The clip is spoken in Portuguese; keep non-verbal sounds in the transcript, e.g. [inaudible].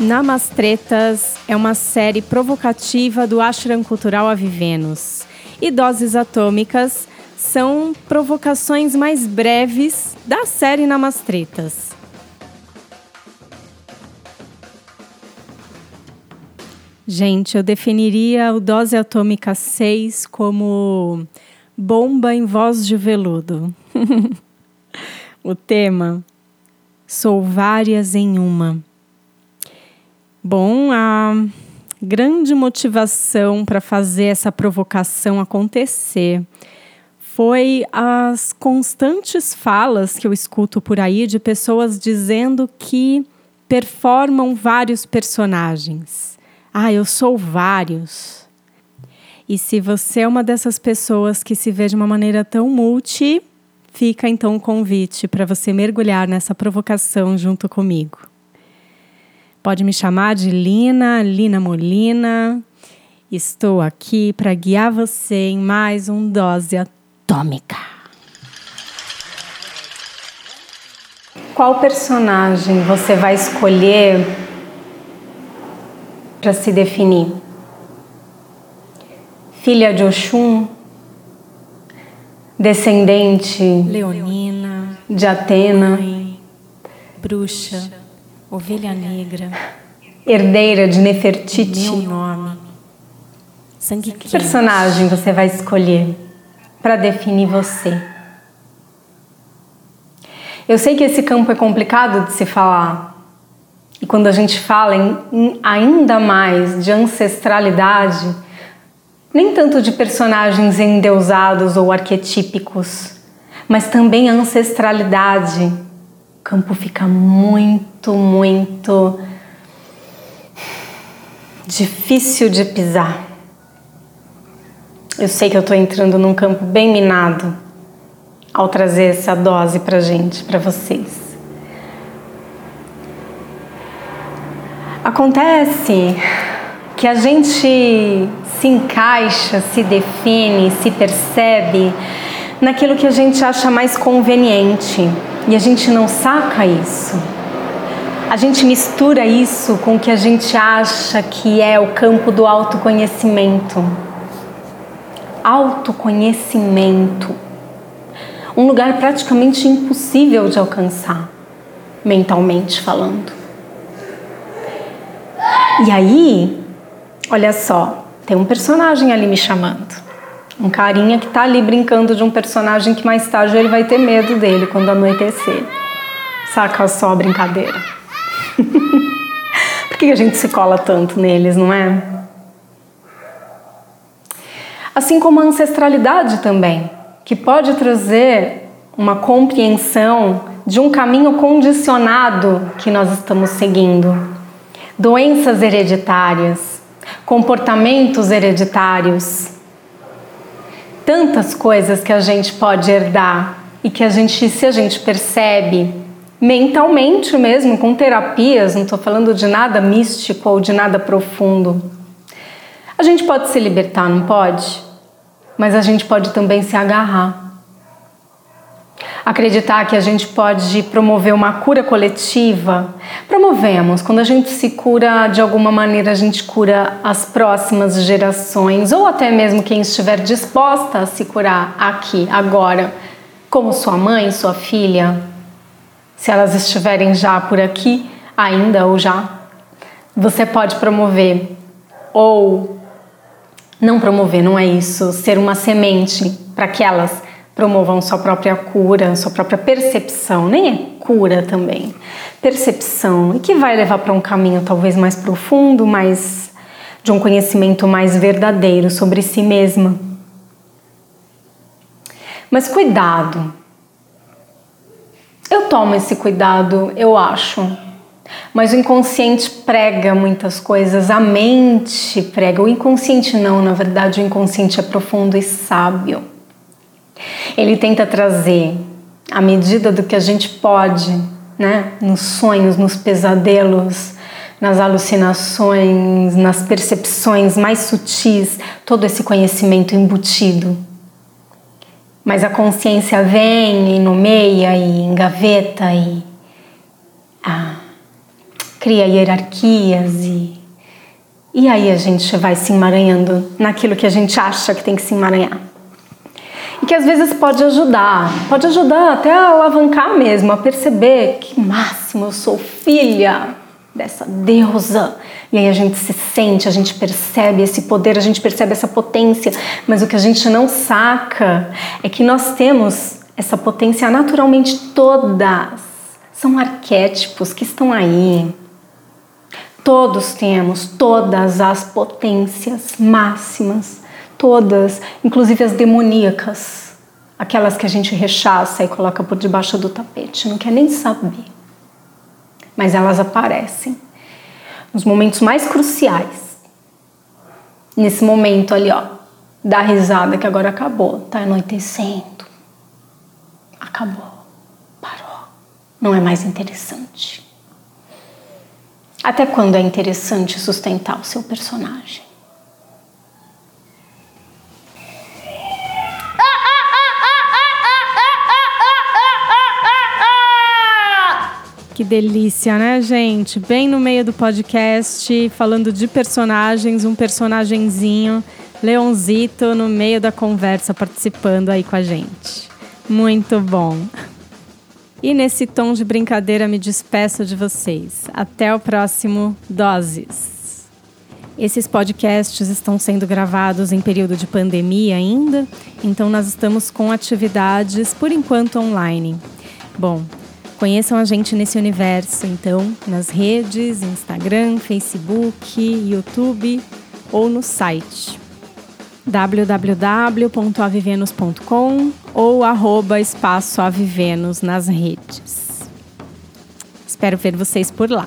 Namastretas é uma série provocativa do Ashram Cultural Avivenos. E Doses Atômicas são provocações mais breves da série Namastretas. Gente, eu definiria o Dose Atômica 6 como bomba em voz de veludo. [laughs] o tema: Sou várias em uma. Bom, a grande motivação para fazer essa provocação acontecer foi as constantes falas que eu escuto por aí de pessoas dizendo que performam vários personagens. Ah, eu sou vários. E se você é uma dessas pessoas que se vê de uma maneira tão multi, fica então o convite para você mergulhar nessa provocação junto comigo. Pode me chamar de Lina, Lina Molina. Estou aqui para guiar você em mais um Dose Atômica. Qual personagem você vai escolher para se definir? Filha de Oxum? Descendente Leonina, de Atena? mãe, bruxa, ovelha negra, Herdeira de Nefertiti? meu nome, sangue Que personagem você vai escolher para definir você? Eu sei que esse campo é complicado de se falar. E quando a gente fala em, em ainda mais de ancestralidade, nem tanto de personagens endeusados ou arquetípicos, mas também a ancestralidade. Campo fica muito, muito difícil de pisar. Eu sei que eu estou entrando num campo bem minado ao trazer essa dose para gente, para vocês. Acontece que a gente se encaixa, se define, se percebe naquilo que a gente acha mais conveniente e a gente não saca isso. A gente mistura isso com o que a gente acha que é o campo do autoconhecimento. Autoconhecimento. Um lugar praticamente impossível de alcançar, mentalmente falando. E aí, olha só, tem um personagem ali me chamando. Um carinha que tá ali brincando de um personagem que mais tarde ele vai ter medo dele quando anoitecer. Saca só a brincadeira. [laughs] Por que a gente se cola tanto neles, não é? Assim como a ancestralidade também, que pode trazer uma compreensão de um caminho condicionado que nós estamos seguindo. Doenças hereditárias, comportamentos hereditários, tantas coisas que a gente pode herdar e que a gente, se a gente percebe, mentalmente mesmo, com terapias, não estou falando de nada místico ou de nada profundo. A gente pode se libertar, não pode? Mas a gente pode também se agarrar. Acreditar que a gente pode promover uma cura coletiva. Promovemos. Quando a gente se cura de alguma maneira, a gente cura as próximas gerações, ou até mesmo quem estiver disposta a se curar aqui, agora, como sua mãe, sua filha, se elas estiverem já por aqui, ainda ou já, você pode promover ou não promover, não é isso, ser uma semente para que elas promovam sua própria cura, sua própria percepção, nem é cura também, percepção, e que vai levar para um caminho talvez mais profundo, mais de um conhecimento mais verdadeiro sobre si mesma. Mas cuidado, eu tomo esse cuidado, eu acho. Mas o inconsciente prega muitas coisas, a mente prega. O inconsciente não, na verdade, o inconsciente é profundo e sábio. Ele tenta trazer, à medida do que a gente pode, né, nos sonhos, nos pesadelos, nas alucinações, nas percepções mais sutis, todo esse conhecimento embutido mas a consciência vem e nomeia e engaveta e ah, cria hierarquias e e aí a gente vai se emaranhando naquilo que a gente acha que tem que se emaranhar. Que às vezes pode ajudar, pode ajudar até a alavancar mesmo, a perceber que máximo eu sou filha dessa deusa. E aí a gente se sente, a gente percebe esse poder, a gente percebe essa potência, mas o que a gente não saca é que nós temos essa potência naturalmente todas. São arquétipos que estão aí, Todos temos todas as potências máximas, todas, inclusive as demoníacas, aquelas que a gente rechaça e coloca por debaixo do tapete, não quer nem saber. Mas elas aparecem nos momentos mais cruciais. Nesse momento ali, ó, da risada que agora acabou, tá anoitecendo. Acabou. Parou. Não é mais interessante. Até quando é interessante sustentar o seu personagem? Que delícia, né, gente? Bem no meio do podcast, falando de personagens, um personagemzinho, Leonzito, no meio da conversa, participando aí com a gente. Muito bom. E nesse tom de brincadeira me despeço de vocês. Até o próximo Doses. Esses podcasts estão sendo gravados em período de pandemia ainda, então nós estamos com atividades por enquanto online. Bom, conheçam a gente nesse universo, então, nas redes, Instagram, Facebook, YouTube ou no site www.avivenus.com ou arroba espaço Avivenus nas redes. Espero ver vocês por lá.